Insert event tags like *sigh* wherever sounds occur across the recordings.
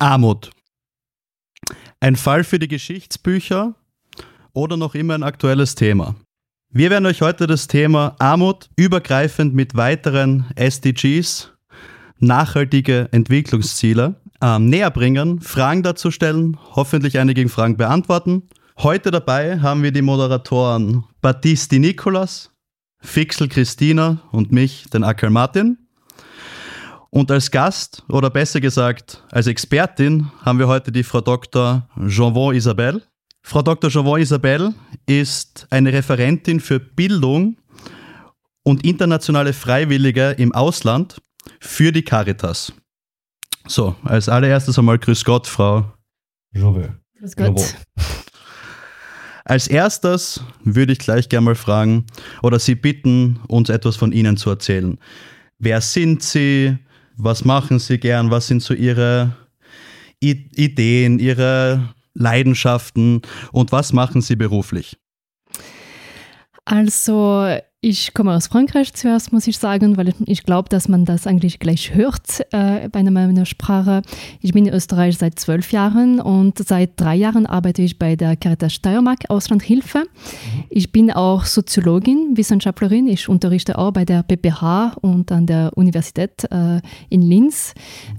Armut. Ein Fall für die Geschichtsbücher oder noch immer ein aktuelles Thema. Wir werden euch heute das Thema Armut übergreifend mit weiteren SDGs, nachhaltige Entwicklungsziele, ähm, näher bringen, Fragen dazu stellen, hoffentlich einige Fragen beantworten. Heute dabei haben wir die Moderatoren Baptisti Nikolas, Fixel Christina und mich, den Akel Martin. Und als Gast, oder besser gesagt als Expertin, haben wir heute die Frau Dr. Jeanvon Isabelle. Frau Dr. Jeanvon Isabelle ist eine Referentin für Bildung und internationale Freiwillige im Ausland für die Caritas. So, als allererstes einmal Grüß Gott, Frau Jove. Grüß Gott. Als erstes würde ich gleich gerne mal fragen oder Sie bitten, uns etwas von Ihnen zu erzählen. Wer sind Sie? Was machen Sie gern? Was sind so Ihre I Ideen, Ihre Leidenschaften und was machen Sie beruflich? Also ich komme aus Frankreich zuerst, muss ich sagen, weil ich glaube, dass man das eigentlich gleich hört äh, bei meiner Sprache. Ich bin in Österreich seit zwölf Jahren und seit drei Jahren arbeite ich bei der Caritas Steiermark Auslandhilfe. Ich bin auch Soziologin, Wissenschaftlerin. Ich unterrichte auch bei der PPH und an der Universität äh, in Linz.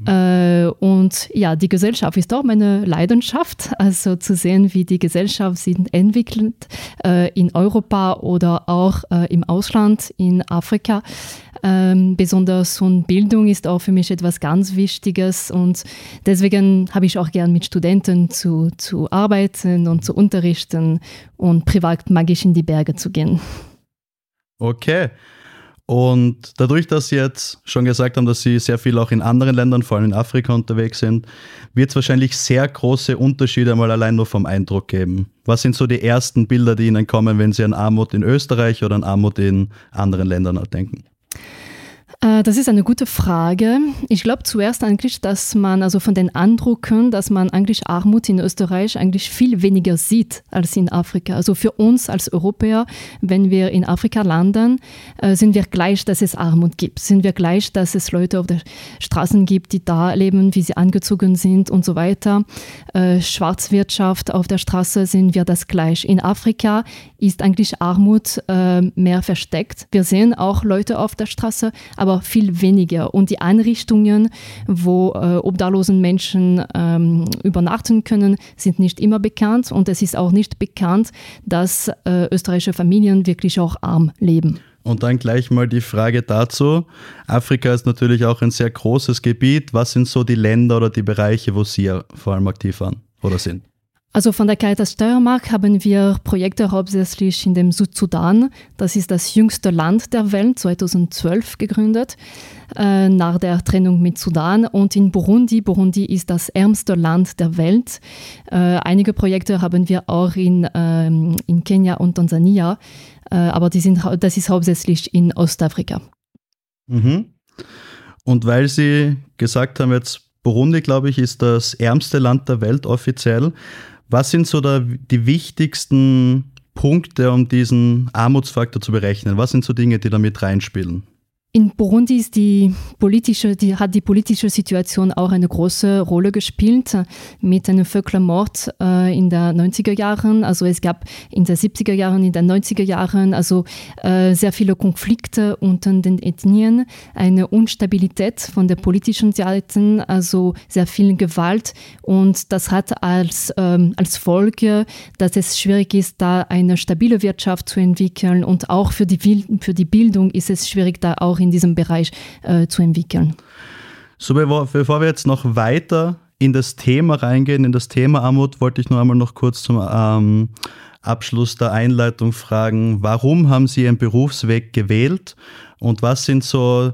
Äh, und ja, die Gesellschaft ist auch meine Leidenschaft, also zu sehen, wie die Gesellschaft sich entwickelt äh, in Europa oder auch äh, im Ausland, in Afrika. Ähm, besonders und Bildung ist auch für mich etwas ganz Wichtiges und deswegen habe ich auch gern mit Studenten zu, zu arbeiten und zu unterrichten und privat mag ich in die Berge zu gehen. Okay. Und dadurch, dass Sie jetzt schon gesagt haben, dass Sie sehr viel auch in anderen Ländern, vor allem in Afrika unterwegs sind, wird es wahrscheinlich sehr große Unterschiede mal allein nur vom Eindruck geben. Was sind so die ersten Bilder, die Ihnen kommen, wenn Sie an Armut in Österreich oder an Armut in anderen Ländern denken? Äh, das ist eine gute Frage. Ich glaube zuerst eigentlich, dass man also von den Eindrücken, dass man eigentlich Armut in Österreich eigentlich viel weniger sieht als in Afrika. Also für uns als Europäer, wenn wir in Afrika landen, äh, sind wir gleich, dass es Armut gibt. Sind wir gleich, dass es Leute auf den Straßen gibt, die da leben, wie sie angezogen sind und so weiter. Äh, Schwarzwirtschaft auf der Straße sind wir das gleich. In Afrika ist eigentlich Armut mehr versteckt. Wir sehen auch Leute auf der Straße, aber aber viel weniger. Und die Einrichtungen, wo äh, obdachlosen Menschen ähm, übernachten können, sind nicht immer bekannt. Und es ist auch nicht bekannt, dass äh, österreichische Familien wirklich auch arm leben. Und dann gleich mal die Frage dazu. Afrika ist natürlich auch ein sehr großes Gebiet. Was sind so die Länder oder die Bereiche, wo Sie vor allem aktiv waren oder sind? Also von der Caritas Steiermark haben wir Projekte hauptsächlich in dem Südsudan. Das ist das jüngste Land der Welt, 2012 gegründet, äh, nach der Trennung mit Sudan. Und in Burundi, Burundi ist das ärmste Land der Welt. Äh, einige Projekte haben wir auch in, ähm, in Kenia und Tansania, äh, aber die sind, das ist hauptsächlich in Ostafrika. Mhm. Und weil Sie gesagt haben, jetzt Burundi, glaube ich, ist das ärmste Land der Welt offiziell. Was sind so da die wichtigsten Punkte, um diesen Armutsfaktor zu berechnen? Was sind so Dinge, die da mit reinspielen? In Burundi ist die politische, die, hat die politische Situation auch eine große Rolle gespielt mit einem Völkermord äh, in den 90er Jahren. Also es gab in den 70er Jahren, in den 90er Jahren also äh, sehr viele Konflikte unter den Ethnien, eine Unstabilität von der politischen Seite, also sehr viel Gewalt und das hat als, ähm, als Folge, dass es schwierig ist, da eine stabile Wirtschaft zu entwickeln und auch für die, für die Bildung ist es schwierig, da auch in diesem Bereich äh, zu entwickeln. So, bevor wir jetzt noch weiter in das Thema reingehen, in das Thema Armut, wollte ich nur einmal noch kurz zum ähm, Abschluss der Einleitung fragen, warum haben Sie Ihren Berufsweg gewählt und was sind so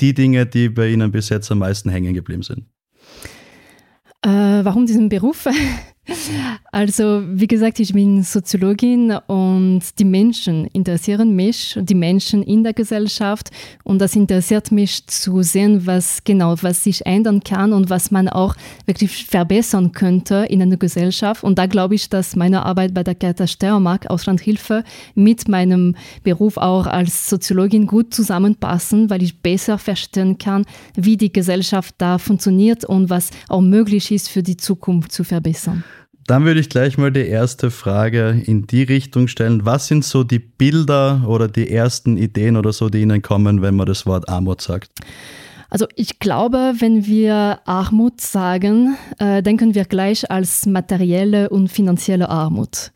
die Dinge, die bei Ihnen bis jetzt am meisten hängen geblieben sind? Äh, warum diesen Beruf? Also, wie gesagt, ich bin Soziologin und die Menschen interessieren mich, die Menschen in der Gesellschaft. Und das interessiert mich zu sehen, was genau, was sich ändern kann und was man auch wirklich verbessern könnte in einer Gesellschaft. Und da glaube ich, dass meine Arbeit bei der Caritas Steiermark Auslandhilfe mit meinem Beruf auch als Soziologin gut zusammenpassen, weil ich besser verstehen kann, wie die Gesellschaft da funktioniert und was auch möglich ist für die Zukunft zu verbessern. Dann würde ich gleich mal die erste Frage in die Richtung stellen. Was sind so die Bilder oder die ersten Ideen oder so, die Ihnen kommen, wenn man das Wort Armut sagt? Also ich glaube, wenn wir Armut sagen, äh, denken wir gleich als materielle und finanzielle Armut.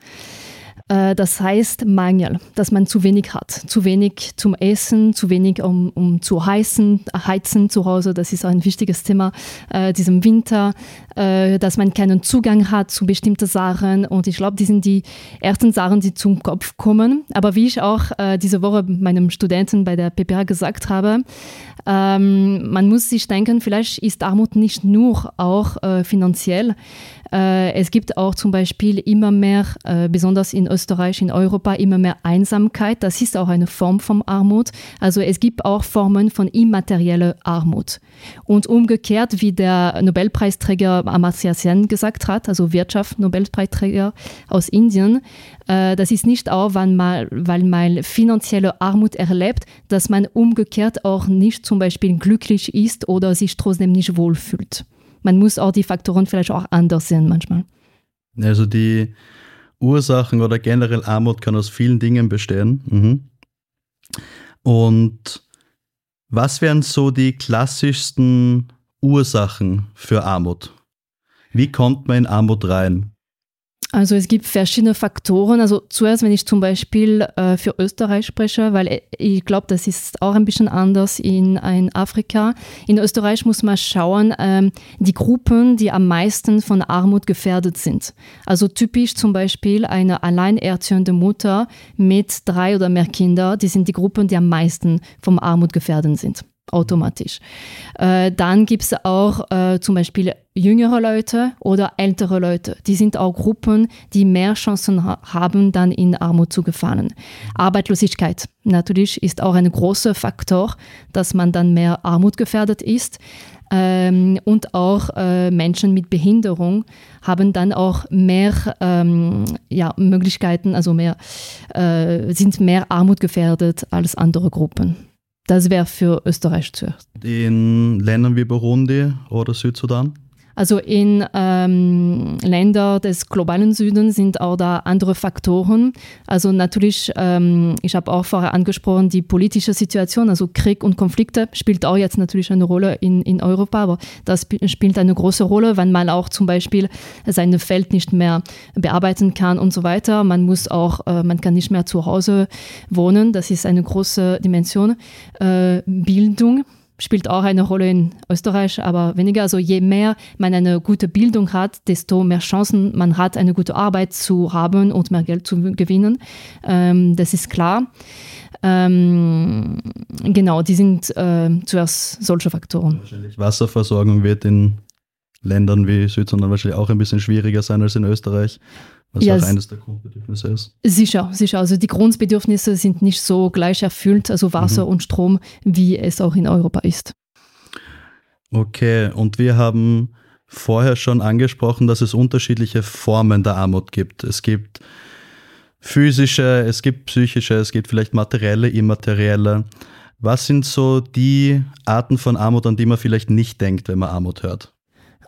Äh, das heißt Mangel, dass man zu wenig hat. Zu wenig zum Essen, zu wenig um, um zu heizen, heizen zu Hause. Das ist ein wichtiges Thema äh, diesem Winter, äh, dass man keinen Zugang hat zu bestimmten Sachen. Und ich glaube, die sind die ersten Sachen, die zum Kopf kommen. Aber wie ich auch äh, diese Woche meinem Studenten bei der PPA gesagt habe, ähm, man muss sich denken, vielleicht ist Armut nicht nur auch äh, finanziell. Äh, es gibt auch zum Beispiel immer mehr, besonders in Österreich, in Europa, immer mehr Einsamkeit. Das ist auch eine Form von Armut. Also es gibt auch Formen von immaterieller Armut. Und umgekehrt, wie der Nobelpreisträger Amartya Sen gesagt hat, also Wirtschaft-Nobelpreisträger aus Indien, äh, das ist nicht auch, weil man, weil man finanzielle Armut erlebt, dass man umgekehrt auch nicht zum Beispiel glücklich ist oder sich trotzdem nicht wohlfühlt man muss auch die Faktoren vielleicht auch anders sehen manchmal. Also die Ursachen oder generell Armut kann aus vielen Dingen bestehen. Mhm. Und was wären so die klassischsten Ursachen für Armut? Wie kommt man in Armut rein? Also es gibt verschiedene Faktoren. Also zuerst, wenn ich zum Beispiel äh, für Österreich spreche, weil ich glaube, das ist auch ein bisschen anders in, in Afrika. In Österreich muss man schauen, ähm, die Gruppen, die am meisten von Armut gefährdet sind. Also typisch zum Beispiel eine alleinerziehende Mutter mit drei oder mehr Kindern, die sind die Gruppen, die am meisten vom Armut gefährdet sind automatisch. Äh, dann gibt es auch äh, zum Beispiel jüngere Leute oder ältere Leute. Die sind auch Gruppen, die mehr Chancen ha haben, dann in Armut zu gefallen. Arbeitslosigkeit natürlich ist auch ein großer Faktor, dass man dann mehr Armut gefährdet ist. Ähm, und auch äh, Menschen mit Behinderung haben dann auch mehr ähm, ja, Möglichkeiten, also mehr, äh, sind mehr armutgefährdet als andere Gruppen. Das wäre für Österreich zuerst. In Ländern wie Burundi oder Südsudan? Also in ähm, Ländern des globalen Südens sind auch da andere Faktoren. Also natürlich, ähm, ich habe auch vorher angesprochen, die politische Situation, also Krieg und Konflikte spielt auch jetzt natürlich eine Rolle in, in Europa, aber das spielt eine große Rolle, wenn man auch zum Beispiel sein Feld nicht mehr bearbeiten kann und so weiter. Man muss auch, äh, man kann nicht mehr zu Hause wohnen, das ist eine große Dimension. Äh, Bildung spielt auch eine Rolle in Österreich, aber weniger. Also je mehr man eine gute Bildung hat, desto mehr Chancen man hat, eine gute Arbeit zu haben und mehr Geld zu gewinnen. Ähm, das ist klar. Ähm, genau, die sind äh, zuerst solche Faktoren. Wahrscheinlich Wasserversorgung wird in Ländern wie Südsudan wahrscheinlich auch ein bisschen schwieriger sein als in Österreich. Was ja, auch eines der Grundbedürfnisse ist. Sicher, sicher. Also die Grundbedürfnisse sind nicht so gleich erfüllt, also Wasser mhm. und Strom, wie es auch in Europa ist. Okay, und wir haben vorher schon angesprochen, dass es unterschiedliche Formen der Armut gibt. Es gibt physische, es gibt psychische, es gibt vielleicht materielle, immaterielle. Was sind so die Arten von Armut, an die man vielleicht nicht denkt, wenn man Armut hört?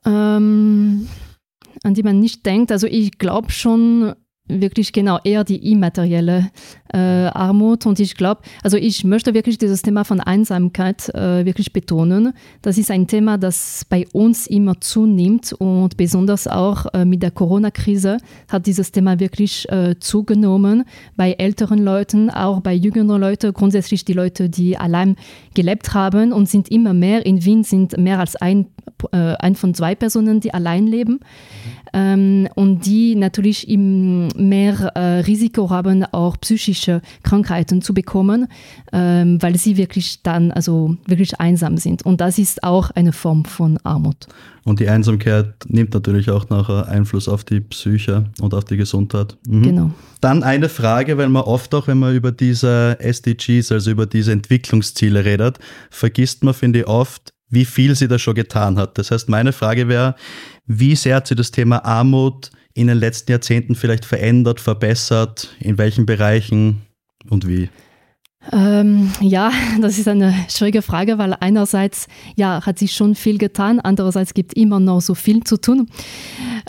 Ähm, an die man nicht denkt. Also ich glaube schon wirklich genau eher die immaterielle äh, Armut. Und ich glaube, also ich möchte wirklich dieses Thema von Einsamkeit äh, wirklich betonen. Das ist ein Thema, das bei uns immer zunimmt und besonders auch äh, mit der Corona-Krise hat dieses Thema wirklich äh, zugenommen. Bei älteren Leuten, auch bei jüngeren Leuten, grundsätzlich die Leute, die allein gelebt haben und sind immer mehr. In Wien sind mehr als ein, äh, ein von zwei Personen, die allein leben. Ähm, und die natürlich im mehr äh, Risiko haben, auch psychische Krankheiten zu bekommen, ähm, weil sie wirklich dann also wirklich einsam sind. Und das ist auch eine Form von Armut. Und die Einsamkeit nimmt natürlich auch nachher Einfluss auf die Psyche und auf die Gesundheit. Mhm. Genau. Dann eine Frage, weil man oft auch, wenn man über diese SDGs, also über diese Entwicklungsziele redet, vergisst man, finde ich, oft, wie viel sie da schon getan hat. Das heißt, meine Frage wäre, wie sehr hat sie das Thema Armut in den letzten Jahrzehnten vielleicht verändert, verbessert, in welchen Bereichen und wie? Ähm, ja, *laughs* das ist eine schwierige Frage, weil einerseits ja, hat sich schon viel getan, andererseits gibt es immer noch so viel zu tun.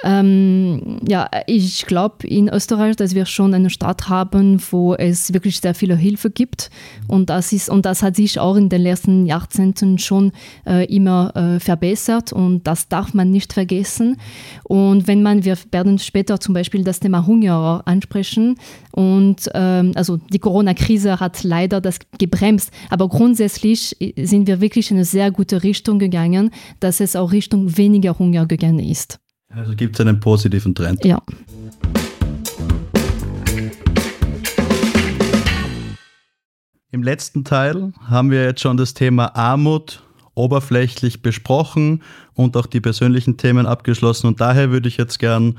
Ähm, ja, ich glaube in Österreich, dass wir schon eine Stadt haben, wo es wirklich sehr viele Hilfe gibt und das ist und das hat sich auch in den letzten Jahrzehnten schon äh, immer äh, verbessert und das darf man nicht vergessen. Und wenn man, wir werden später zum Beispiel das Thema Hunger ansprechen und ähm, also die Corona-Krise hat leider leider das gebremst. Aber grundsätzlich sind wir wirklich in eine sehr gute Richtung gegangen, dass es auch Richtung weniger Hunger gegangen ist. Also gibt es einen positiven Trend. Ja. Im letzten Teil haben wir jetzt schon das Thema Armut oberflächlich besprochen und auch die persönlichen Themen abgeschlossen. Und daher würde ich jetzt gern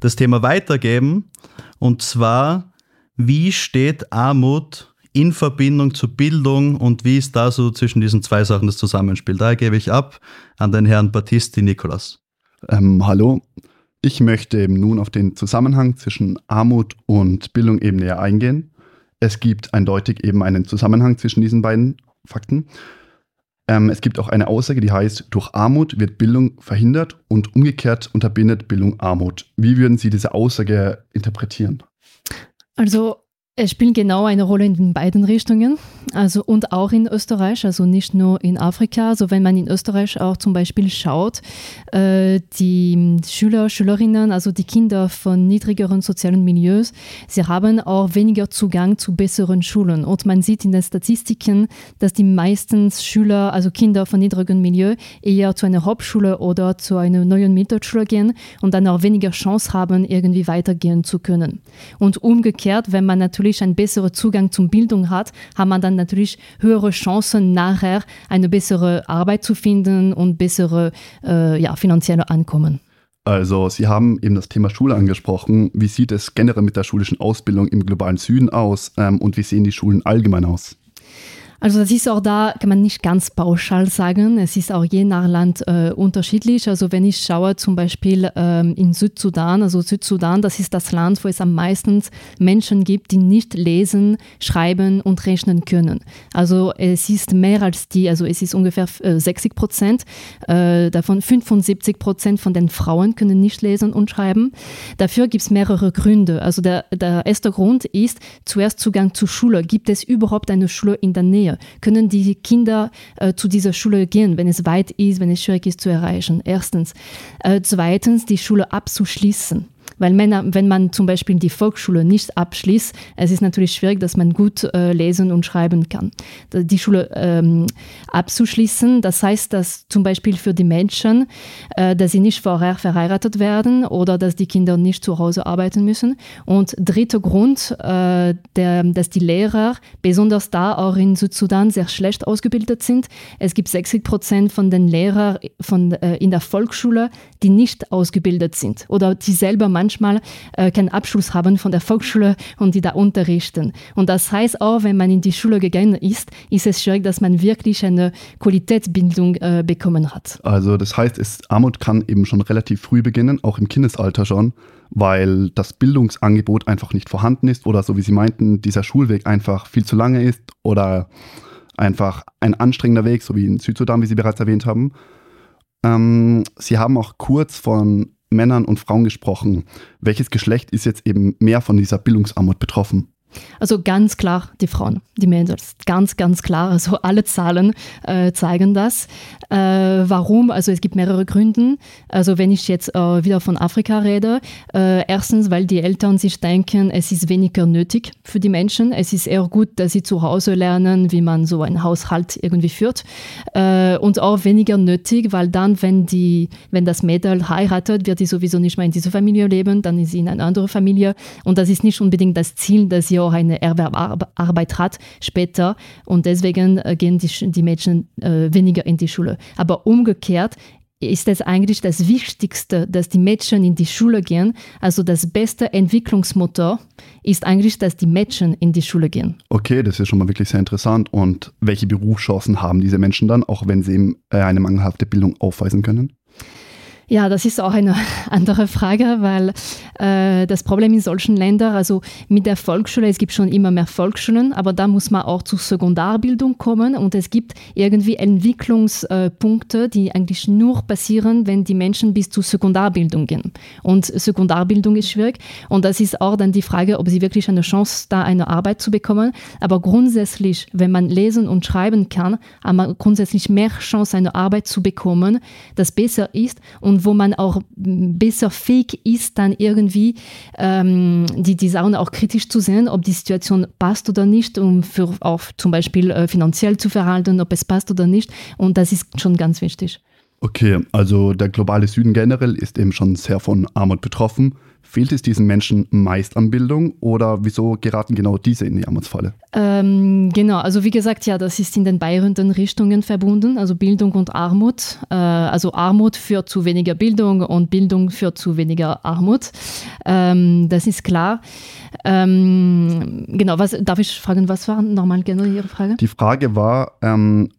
das Thema weitergeben. Und zwar, wie steht Armut in Verbindung zur Bildung und wie ist da so zwischen diesen zwei Sachen das Zusammenspiel? Daher gebe ich ab an den Herrn Battisti Nikolas. Ähm, hallo, ich möchte eben nun auf den Zusammenhang zwischen Armut und Bildung eben näher eingehen. Es gibt eindeutig eben einen Zusammenhang zwischen diesen beiden Fakten. Ähm, es gibt auch eine Aussage, die heißt, durch Armut wird Bildung verhindert und umgekehrt unterbindet Bildung Armut. Wie würden Sie diese Aussage interpretieren? Also es spielt genau eine Rolle in den beiden Richtungen, also und auch in Österreich, also nicht nur in Afrika. Also wenn man in Österreich auch zum Beispiel schaut, äh, die Schüler, Schülerinnen, also die Kinder von niedrigeren sozialen Milieus, sie haben auch weniger Zugang zu besseren Schulen. Und man sieht in den Statistiken, dass die meisten Schüler, also Kinder von niedrigen Milieu, eher zu einer Hauptschule oder zu einer neuen Mittelschule gehen und dann auch weniger Chance haben, irgendwie weitergehen zu können. Und umgekehrt, wenn man natürlich natürlich einen besseren Zugang zum Bildung hat, hat man dann natürlich höhere Chancen, nachher eine bessere Arbeit zu finden und bessere äh, ja, finanzielle Einkommen. Also Sie haben eben das Thema Schule angesprochen. Wie sieht es generell mit der schulischen Ausbildung im globalen Süden aus ähm, und wie sehen die Schulen allgemein aus? Also das ist auch da, kann man nicht ganz pauschal sagen. Es ist auch je nach Land äh, unterschiedlich. Also wenn ich schaue zum Beispiel ähm, in Südsudan, also Südsudan, das ist das Land, wo es am meisten Menschen gibt, die nicht lesen, schreiben und rechnen können. Also es ist mehr als die, also es ist ungefähr äh, 60 Prozent, äh, davon 75 Prozent von den Frauen können nicht lesen und schreiben. Dafür gibt es mehrere Gründe. Also der, der erste Grund ist zuerst Zugang zur Schule. Gibt es überhaupt eine Schule in der Nähe? Nähe? Können die Kinder äh, zu dieser Schule gehen, wenn es weit ist, wenn es schwierig ist zu erreichen? Erstens. Äh, zweitens, die Schule abzuschließen. Weil Männer, wenn man zum Beispiel die Volksschule nicht abschließt, es ist natürlich schwierig, dass man gut äh, lesen und schreiben kann. Die Schule ähm, abzuschließen, das heißt, dass zum Beispiel für die Menschen, äh, dass sie nicht vorher verheiratet werden oder dass die Kinder nicht zu Hause arbeiten müssen. Und dritter Grund, äh, der, dass die Lehrer, besonders da auch in Südsudan, sehr schlecht ausgebildet sind. Es gibt 60 Prozent von den Lehrern von, äh, in der Volksschule, die nicht ausgebildet sind oder die selber manchmal manchmal äh, keinen Abschluss haben von der Volksschule und die da unterrichten. Und das heißt auch, wenn man in die Schule gegangen ist, ist es schwierig, dass man wirklich eine Qualitätsbildung äh, bekommen hat. Also das heißt, es, Armut kann eben schon relativ früh beginnen, auch im Kindesalter schon, weil das Bildungsangebot einfach nicht vorhanden ist oder so wie Sie meinten, dieser Schulweg einfach viel zu lange ist oder einfach ein anstrengender Weg, so wie in Südsudan, wie Sie bereits erwähnt haben. Ähm, Sie haben auch kurz von Männern und Frauen gesprochen. Welches Geschlecht ist jetzt eben mehr von dieser Bildungsarmut betroffen? Also ganz klar die Frauen, die Mädels, ganz, ganz klar. Also alle Zahlen äh, zeigen das. Äh, warum? Also es gibt mehrere Gründe. Also wenn ich jetzt äh, wieder von Afrika rede, äh, erstens, weil die Eltern sich denken, es ist weniger nötig für die Menschen. Es ist eher gut, dass sie zu Hause lernen, wie man so einen Haushalt irgendwie führt. Äh, und auch weniger nötig, weil dann, wenn, die, wenn das Mädel heiratet, wird sie sowieso nicht mehr in dieser Familie leben, dann ist sie in eine andere Familie. Und das ist nicht unbedingt das Ziel, dass sie auch eine Erwerbarbeit hat später und deswegen äh, gehen die, die Mädchen äh, weniger in die Schule. Aber umgekehrt ist es eigentlich das Wichtigste, dass die Mädchen in die Schule gehen. Also das beste Entwicklungsmotor ist eigentlich, dass die Mädchen in die Schule gehen. Okay, das ist schon mal wirklich sehr interessant. Und welche Berufschancen haben diese Menschen dann, auch wenn sie äh, eine mangelhafte Bildung aufweisen können? Ja, das ist auch eine *laughs* andere Frage, weil äh, das Problem in solchen Ländern, also mit der Volksschule, es gibt schon immer mehr Volksschulen, aber da muss man auch zur Sekundarbildung kommen und es gibt irgendwie Entwicklungspunkte, die eigentlich nur passieren, wenn die Menschen bis zur Sekundarbildung gehen. Und Sekundarbildung ist schwierig und das ist auch dann die Frage, ob sie wirklich eine Chance da eine Arbeit zu bekommen. Aber grundsätzlich, wenn man lesen und schreiben kann, hat man grundsätzlich mehr Chance, eine Arbeit zu bekommen, das besser ist und wo man auch besser fähig ist, dann irgendwie ähm, die, die Sachen auch kritisch zu sehen, ob die Situation passt oder nicht, um für auch zum Beispiel äh, finanziell zu verhalten, ob es passt oder nicht. Und das ist schon ganz wichtig. Okay, also der globale Süden generell ist eben schon sehr von Armut betroffen. Fehlt es diesen Menschen meist an Bildung oder wieso geraten genau diese in die Armutsfalle? Ähm, genau, also wie gesagt, ja, das ist in den beiden Richtungen verbunden, also Bildung und Armut. Äh, also Armut führt zu weniger Bildung und Bildung führt zu weniger Armut. Ähm, das ist klar. Ähm, genau, was darf ich fragen, was war nochmal genau Ihre Frage? Die Frage war, ähm,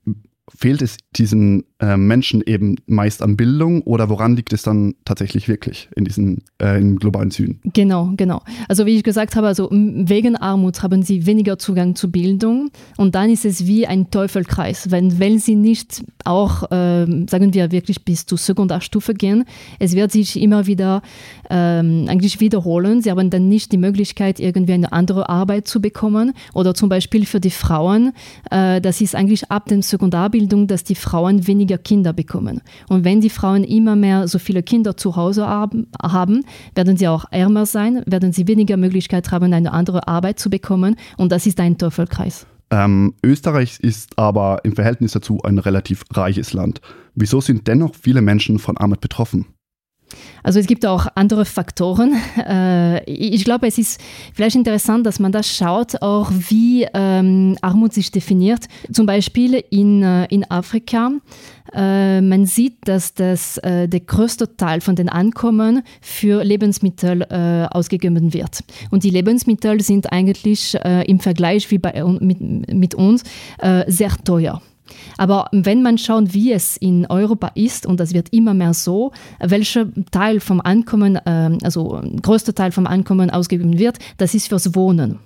fehlt es diesen äh, Menschen eben meist an Bildung oder woran liegt es dann tatsächlich wirklich in diesem äh, im globalen Süden? Genau, genau. Also wie ich gesagt habe, also wegen Armut haben sie weniger Zugang zu Bildung und dann ist es wie ein Teufelkreis, wenn, wenn sie nicht auch, äh, sagen wir, wirklich bis zur Sekundarstufe gehen, es wird sich immer wieder ähm, eigentlich wiederholen. Sie haben dann nicht die Möglichkeit, irgendwie eine andere Arbeit zu bekommen oder zum Beispiel für die Frauen, äh, das ist eigentlich ab der Sekundarbildung, dass die Frauen weniger weniger Kinder bekommen. Und wenn die Frauen immer mehr so viele Kinder zu Hause haben, werden sie auch ärmer sein, werden sie weniger Möglichkeit haben, eine andere Arbeit zu bekommen. Und das ist ein Teufelkreis. Ähm, Österreich ist aber im Verhältnis dazu ein relativ reiches Land. Wieso sind dennoch viele Menschen von Armut betroffen? Also es gibt auch andere Faktoren. *laughs* Äh, ich glaube, es ist vielleicht interessant, dass man da schaut, auch wie ähm, Armut sich definiert. Zum Beispiel in, äh, in Afrika. Äh, man sieht, dass das, der größte Teil von den Ankommen für Lebensmittel ausgegeben wird. Und die Lebensmittel sind eigentlich im Vergleich wie bei, mit, mit uns sehr teuer. Aber wenn man schaut, wie es in Europa ist, und das wird immer mehr so, welcher Teil vom Ankommen, ähm, also größter Teil vom Ankommen ausgegeben wird, das ist fürs Wohnen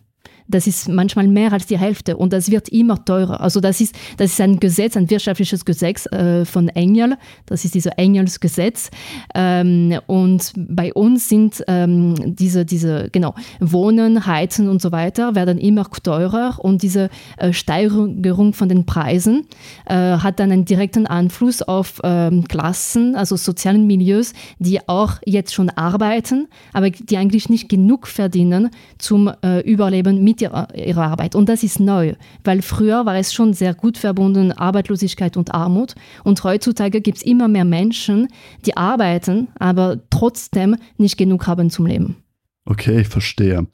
das ist manchmal mehr als die Hälfte und das wird immer teurer. Also das ist, das ist ein Gesetz, ein wirtschaftliches Gesetz äh, von Engel, das ist dieses Engelsgesetz. Ähm, und bei uns sind ähm, diese, diese, genau, Wohnen, Heizen und so weiter werden immer teurer und diese äh, Steigerung von den Preisen äh, hat dann einen direkten Einfluss auf ähm, Klassen, also sozialen Milieus, die auch jetzt schon arbeiten, aber die eigentlich nicht genug verdienen zum äh, Überleben mit mit ihrer, ihrer Arbeit. Und das ist neu, weil früher war es schon sehr gut verbunden, Arbeitslosigkeit und Armut. Und heutzutage gibt es immer mehr Menschen, die arbeiten, aber trotzdem nicht genug haben zum Leben. Okay, ich verstehe.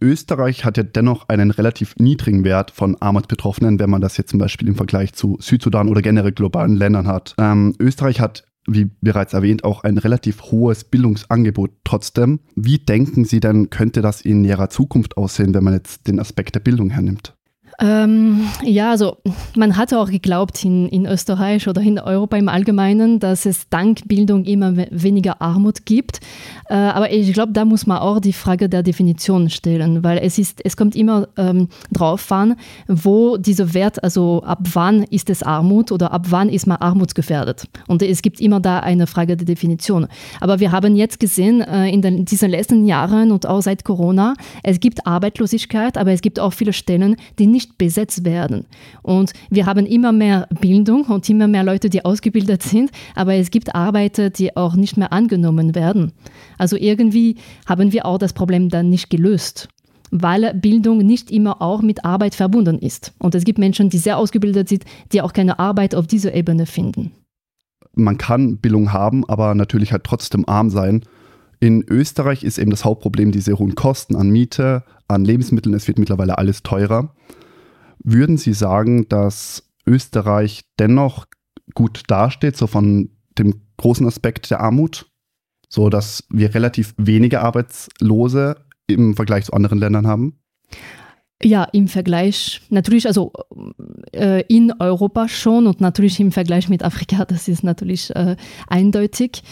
Österreich hat ja dennoch einen relativ niedrigen Wert von Armutsbetroffenen, wenn man das jetzt zum Beispiel im Vergleich zu Südsudan oder generell globalen Ländern hat. Ähm, Österreich hat wie bereits erwähnt, auch ein relativ hohes Bildungsangebot trotzdem. Wie denken Sie denn, könnte das in Ihrer Zukunft aussehen, wenn man jetzt den Aspekt der Bildung hernimmt? Ähm, ja, also man hatte auch geglaubt in, in Österreich oder in Europa im Allgemeinen, dass es dank Bildung immer weniger Armut gibt. Äh, aber ich glaube, da muss man auch die Frage der Definition stellen, weil es ist, es kommt immer ähm, drauf an, wo dieser Wert, also ab wann ist es Armut oder ab wann ist man armutsgefährdet. Und es gibt immer da eine Frage der Definition. Aber wir haben jetzt gesehen äh, in den, diesen letzten Jahren und auch seit Corona, es gibt Arbeitslosigkeit, aber es gibt auch viele Stellen, die nicht nicht besetzt werden. Und wir haben immer mehr Bildung und immer mehr Leute, die ausgebildet sind, aber es gibt Arbeiter, die auch nicht mehr angenommen werden. Also irgendwie haben wir auch das Problem dann nicht gelöst weil Bildung nicht immer auch mit Arbeit verbunden ist. Und es gibt Menschen, die sehr ausgebildet sind, die auch keine Arbeit auf dieser Ebene finden. Man kann Bildung haben, aber natürlich halt trotzdem arm sein. In Österreich ist eben das Hauptproblem diese hohen Kosten an Miete, an Lebensmitteln. Es wird mittlerweile alles teurer. Würden Sie sagen, dass Österreich dennoch gut dasteht, so von dem großen Aspekt der Armut? So dass wir relativ wenige Arbeitslose im Vergleich zu anderen Ländern haben? Ja, im Vergleich, natürlich, also äh, in Europa schon und natürlich im Vergleich mit Afrika, *laughs* das ist natürlich äh, eindeutig.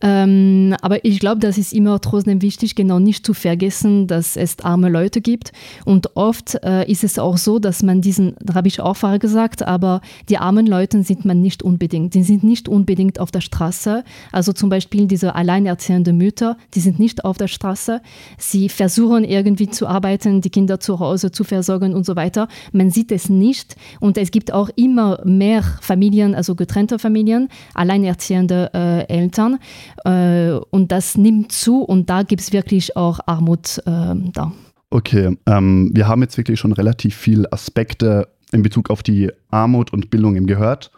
Ähm, aber ich glaube, das ist immer trotzdem wichtig, genau nicht zu vergessen, dass es arme Leute gibt. Und oft äh, ist es auch so, dass man diesen, da habe ich auch vorher gesagt, aber die armen Leute sind man nicht unbedingt. Die sind nicht unbedingt auf der Straße. Also zum Beispiel diese alleinerziehenden Mütter, die sind nicht auf der Straße. Sie versuchen irgendwie zu arbeiten, die Kinder zu Hause zu versorgen und so weiter. Man sieht es nicht und es gibt auch immer mehr Familien, also getrennte Familien, alleinerziehende äh, Eltern äh, und das nimmt zu und da gibt es wirklich auch Armut äh, da. Okay, ähm, wir haben jetzt wirklich schon relativ viele Aspekte in Bezug auf die Armut und Bildung eben gehört.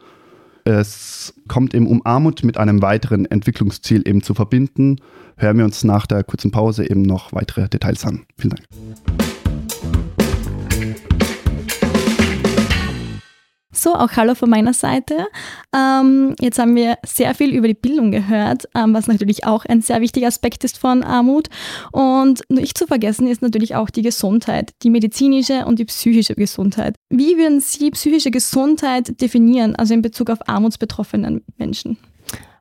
Es kommt eben um Armut mit einem weiteren Entwicklungsziel eben zu verbinden. Hören wir uns nach der kurzen Pause eben noch weitere Details an. Vielen Dank. So, auch Hallo von meiner Seite. Ähm, jetzt haben wir sehr viel über die Bildung gehört, ähm, was natürlich auch ein sehr wichtiger Aspekt ist von Armut. Und nicht zu vergessen ist natürlich auch die Gesundheit, die medizinische und die psychische Gesundheit. Wie würden Sie psychische Gesundheit definieren, also in Bezug auf armutsbetroffenen Menschen?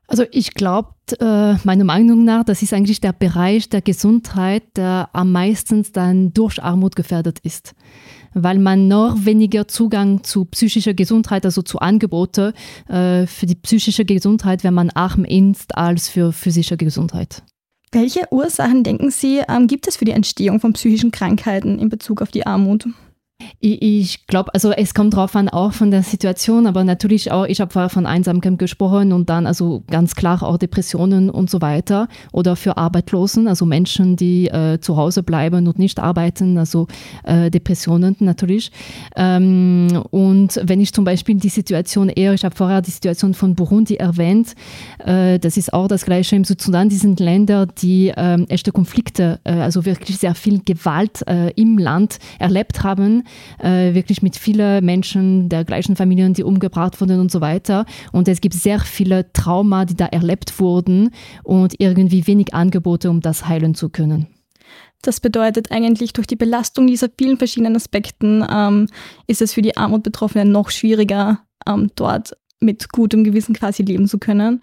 Also ich glaube, äh, meiner Meinung nach, das ist eigentlich der Bereich der Gesundheit, der am meisten dann durch Armut gefährdet ist weil man noch weniger Zugang zu psychischer Gesundheit, also zu Angeboten äh, für die psychische Gesundheit, wenn man arm ist, als für physische Gesundheit. Welche Ursachen, denken Sie, ähm, gibt es für die Entstehung von psychischen Krankheiten in Bezug auf die Armut? Ich, ich glaube, also es kommt drauf an, auch von der Situation, aber natürlich auch, ich habe vorher von Einsamkeit gesprochen und dann also ganz klar auch Depressionen und so weiter oder für Arbeitslosen, also Menschen, die äh, zu Hause bleiben und nicht arbeiten, also äh, Depressionen natürlich. Ähm, und wenn ich zum Beispiel die Situation eher, ich habe vorher die Situation von Burundi erwähnt, äh, das ist auch das Gleiche im Sudan, die sind Länder, die ähm, echte Konflikte, äh, also wirklich sehr viel Gewalt äh, im Land erlebt haben äh, wirklich mit vielen Menschen der gleichen Familien, die umgebracht wurden und so weiter. Und es gibt sehr viele Trauma, die da erlebt wurden und irgendwie wenig Angebote, um das heilen zu können. Das bedeutet eigentlich, durch die Belastung dieser vielen verschiedenen Aspekten ähm, ist es für die Armutbetroffenen noch schwieriger, ähm, dort mit gutem Gewissen quasi leben zu können.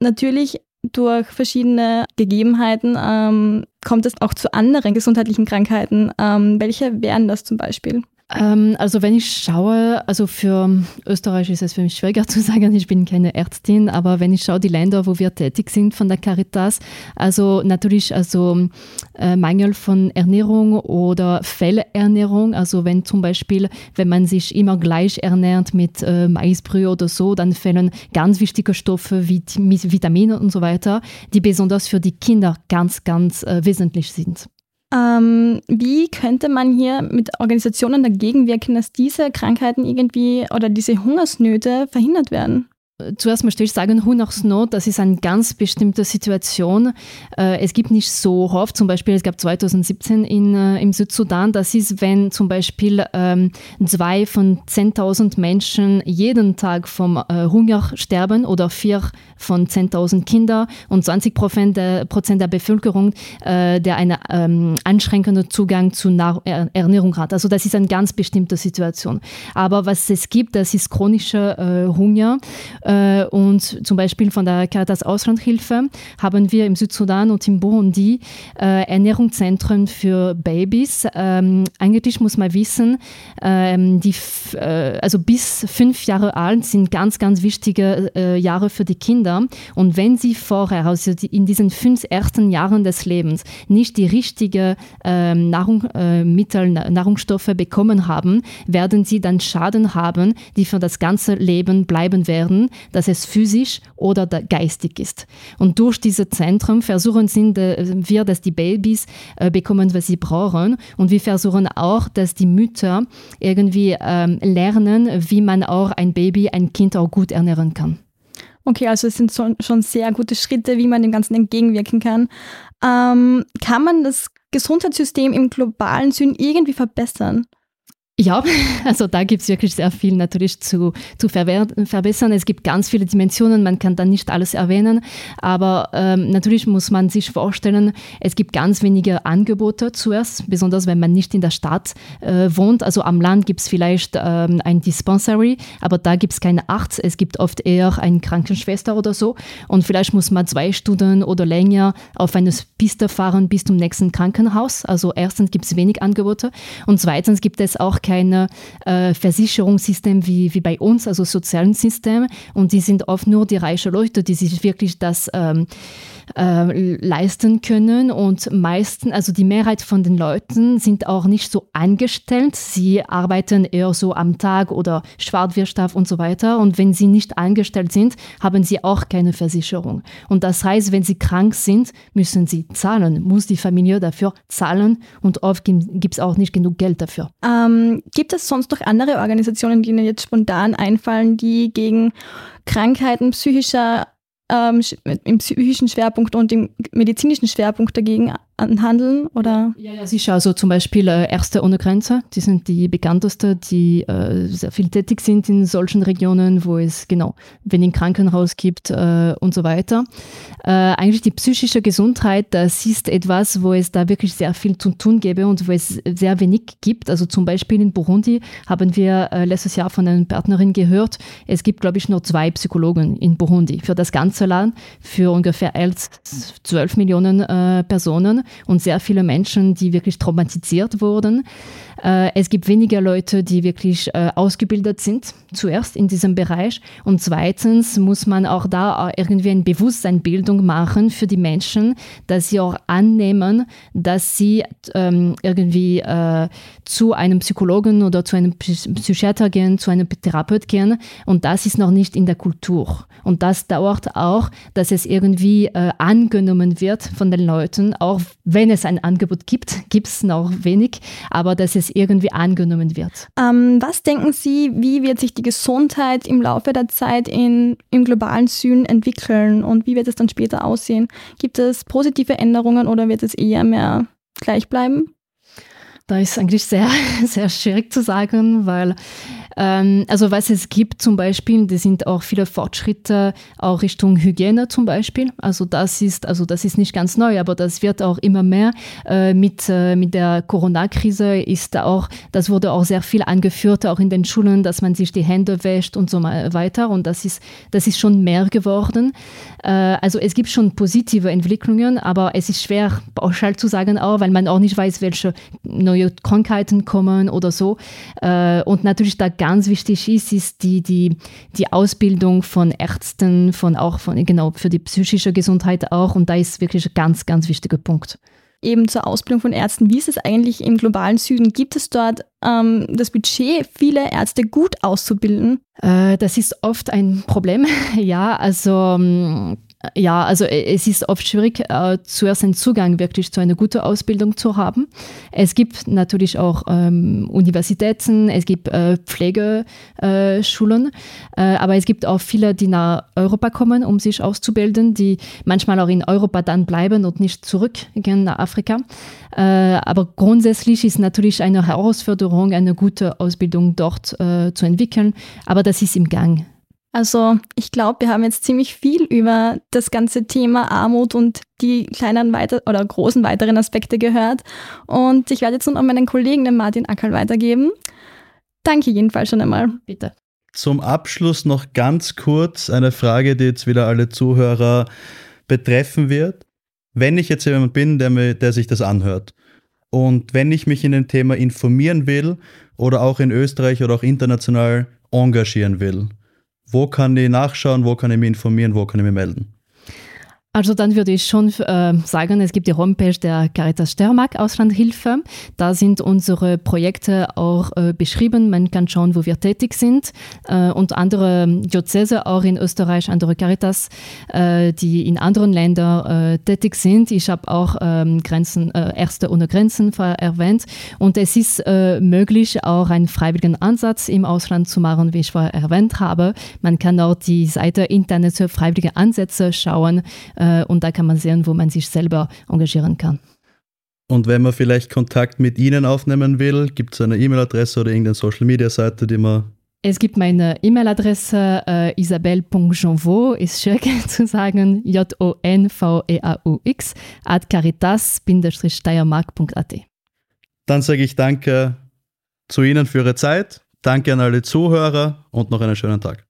Natürlich durch verschiedene Gegebenheiten ähm, kommt es auch zu anderen gesundheitlichen Krankheiten. Ähm, welche wären das zum Beispiel? Ähm, also wenn ich schaue, also für Österreich ist es für mich schwieriger *laughs* zu sagen, ich bin keine Ärztin, aber wenn ich schaue, die Länder, wo wir tätig sind von der Caritas, also natürlich also äh, Mangel von Ernährung oder Fehlernährung, also wenn zum Beispiel, wenn man sich immer gleich ernährt mit äh, Maisbrühe oder so, dann fehlen ganz wichtige Stoffe wie Vitamine und so weiter, die besonders für die Kinder ganz, ganz äh, wesentlich sind. Ähm, wie könnte man hier mit Organisationen dagegen wirken, dass diese Krankheiten irgendwie oder diese Hungersnöte verhindert werden? Zuerst möchte ich sagen, Hungersnot, das ist eine ganz bestimmte Situation. Äh, es gibt nicht so oft, zum Beispiel, es gab 2017 in, äh, im Südsudan, das ist, wenn zum Beispiel ähm, zwei von 10.000 Menschen jeden Tag vom äh, Hunger sterben oder vier von 10.000 Kindern und 20 Prozent der, Bevölkerung, der einen ähm, einschränkenden Zugang zu Ernährung hat. Also das ist eine ganz bestimmte Situation. Aber was es gibt, das ist chronischer Hunger und zum Beispiel von der Caritas Auslandhilfe haben wir im Südsudan und im Burundi äh, Ernährungszentren für Babys. Ähm, eigentlich muss man wissen, ähm, die, äh, also bis fünf Jahre alt sind ganz, ganz wichtige äh, Jahre für die Kinder. Und wenn sie vorher, also in diesen fünf ersten Jahren des Lebens, nicht die richtige ähm, Nahrungsmittel, Nahrungsstoffe bekommen haben, werden sie dann Schaden haben, die für das ganze Leben bleiben werden dass es physisch oder geistig ist. Und durch diese Zentren versuchen wir, dass die Babys äh, bekommen, was sie brauchen. Und wir versuchen auch, dass die Mütter irgendwie ähm, lernen, wie man auch ein Baby, ein Kind auch gut ernähren kann. Okay, also es sind schon sehr gute Schritte, wie man dem Ganzen entgegenwirken kann. Ähm, kann man das Gesundheitssystem im globalen Süden irgendwie verbessern? Ja, *laughs* also da gibt es wirklich sehr viel natürlich zu, zu verbessern. Es gibt ganz viele Dimensionen, man kann da nicht alles erwähnen, aber ähm, natürlich muss man sich vorstellen, es gibt ganz wenige Angebote zuerst, besonders wenn man nicht in der Stadt äh, wohnt. Also am Land gibt es vielleicht ähm, ein Dispensary, aber da gibt es keine Arzt, es gibt oft eher eine Krankenschwester oder so und vielleicht muss man zwei Stunden oder länger auf eine Piste fahren bis zum nächsten Krankenhaus. Also erstens gibt es wenig Angebote und zweitens gibt es auch kein äh, Versicherungssystem wie, wie bei uns, also sozialen System. Und die sind oft nur die reichen Leute, die sich wirklich das ähm, äh, leisten können. Und meisten, also die Mehrheit von den Leuten sind auch nicht so angestellt. Sie arbeiten eher so am Tag oder Schwarzwirtschaft und so weiter. Und wenn sie nicht angestellt sind, haben sie auch keine Versicherung. Und das heißt, wenn sie krank sind, müssen sie zahlen, muss die Familie dafür zahlen und oft gibt es auch nicht genug Geld dafür. Ähm, gibt es sonst noch andere Organisationen, die Ihnen jetzt spontan einfallen, die gegen Krankheiten psychischer ähm, im psychischen Schwerpunkt und im medizinischen Schwerpunkt dagegen anhandeln? Oder? Ja, ja, sicher. Also zum Beispiel äh, Ärzte ohne Grenze, die sind die bekanntesten, die äh, sehr viel tätig sind in solchen Regionen, wo es genau wenig Krankenhaus gibt äh, und so weiter. Äh, eigentlich die psychische Gesundheit, das ist etwas, wo es da wirklich sehr viel zu tun gäbe und wo es sehr wenig gibt. Also zum Beispiel in Burundi haben wir äh, letztes Jahr von einer Partnerin gehört, es gibt, glaube ich, nur zwei Psychologen in Burundi für das ganze Land, für ungefähr 11, 12 Millionen äh, Personen und sehr viele Menschen, die wirklich traumatisiert wurden. Äh, es gibt weniger Leute, die wirklich äh, ausgebildet sind, zuerst in diesem Bereich. Und zweitens muss man auch da irgendwie eine Bewusstseinbildung machen für die Menschen, dass sie auch annehmen, dass sie ähm, irgendwie äh, zu einem Psychologen oder zu einem Psychiater gehen, zu einem Therapeut gehen. Und das ist noch nicht in der Kultur. Und das dauert auch, dass es irgendwie äh, angenommen wird von den Leuten, auch wenn es ein Angebot gibt, *laughs* gibt es noch wenig, aber dass es irgendwie angenommen wird. Ähm, was denken Sie, wie wird sich die Gesundheit im Laufe der Zeit in, im globalen Süden entwickeln und wie wird es dann später aussehen? Gibt es positive Änderungen oder wird es eher mehr gleich bleiben? Da ist eigentlich sehr, *laughs* sehr schwierig zu sagen, weil also was es gibt zum Beispiel, das sind auch viele Fortschritte auch Richtung Hygiene zum Beispiel. Also das ist, also das ist nicht ganz neu, aber das wird auch immer mehr. Äh, mit, äh, mit der Corona-Krise ist auch, das wurde auch sehr viel angeführt, auch in den Schulen, dass man sich die Hände wäscht und so weiter. Und das ist, das ist schon mehr geworden. Äh, also es gibt schon positive Entwicklungen, aber es ist schwer pauschal zu sagen auch, weil man auch nicht weiß, welche neue Krankheiten kommen oder so. Und natürlich da ganz wichtig ist, ist die, die, die Ausbildung von Ärzten, von auch von, genau, für die psychische Gesundheit auch. Und da ist wirklich ein ganz, ganz wichtiger Punkt eben zur Ausbildung von Ärzten. Wie ist es eigentlich im globalen Süden? Gibt es dort ähm, das Budget, viele Ärzte gut auszubilden? Äh, das ist oft ein Problem. *laughs* ja, also ähm, Ja, also äh, es ist oft schwierig, äh, zuerst einen Zugang wirklich zu einer guten Ausbildung zu haben. Es gibt natürlich auch ähm, Universitäten, es gibt äh, Pflegeschulen, äh, aber es gibt auch viele, die nach Europa kommen, um sich auszubilden, die manchmal auch in Europa dann bleiben und nicht zurückgehen nach Afrika. Äh, aber grundsätzlich ist natürlich eine Herausforderung, eine gute Ausbildung dort äh, zu entwickeln, aber das ist im Gang. Also ich glaube, wir haben jetzt ziemlich viel über das ganze Thema Armut und die kleinen weiter oder großen weiteren Aspekte gehört. Und ich werde jetzt nun an meinen Kollegen, den Martin Ackerl, weitergeben. Danke jedenfalls schon einmal. Bitte. Zum Abschluss noch ganz kurz eine Frage, die jetzt wieder alle Zuhörer betreffen wird. Wenn ich jetzt jemand bin, der, mir, der sich das anhört und wenn ich mich in dem Thema informieren will oder auch in Österreich oder auch international engagieren will, wo kann ich nachschauen, wo kann ich mich informieren, wo kann ich mich melden? Also dann würde ich schon äh, sagen, es gibt die Homepage der Caritas Steiermark Auslandhilfe. Da sind unsere Projekte auch äh, beschrieben. Man kann schauen, wo wir tätig sind. Äh, und andere Diözese, auch in Österreich, andere Caritas, äh, die in anderen Ländern äh, tätig sind. Ich habe auch ähm, Grenzen, äh, Ärzte ohne Grenzen erwähnt. Und es ist möglich, auch einen freiwilligen Ansatz im Ausland zu machen, wie ich vorher erwähnt habe. Man kann auch die Seite Internet für freiwillige Ansätze schauen äh, und da kann man sehen, wo man sich selber engagieren kann. Und wenn man vielleicht Kontakt mit Ihnen aufnehmen will, gibt es eine E-Mail-Adresse oder irgendeine Social-Media-Seite, die man es gibt meine E-Mail-Adresse äh, isabelle.jonvaux, ist schön *laughs* zu sagen, J-O-N-V-E-A-U-X, at caritas-steiermark.at. Dann sage ich danke zu Ihnen für Ihre Zeit, danke an alle Zuhörer und noch einen schönen Tag.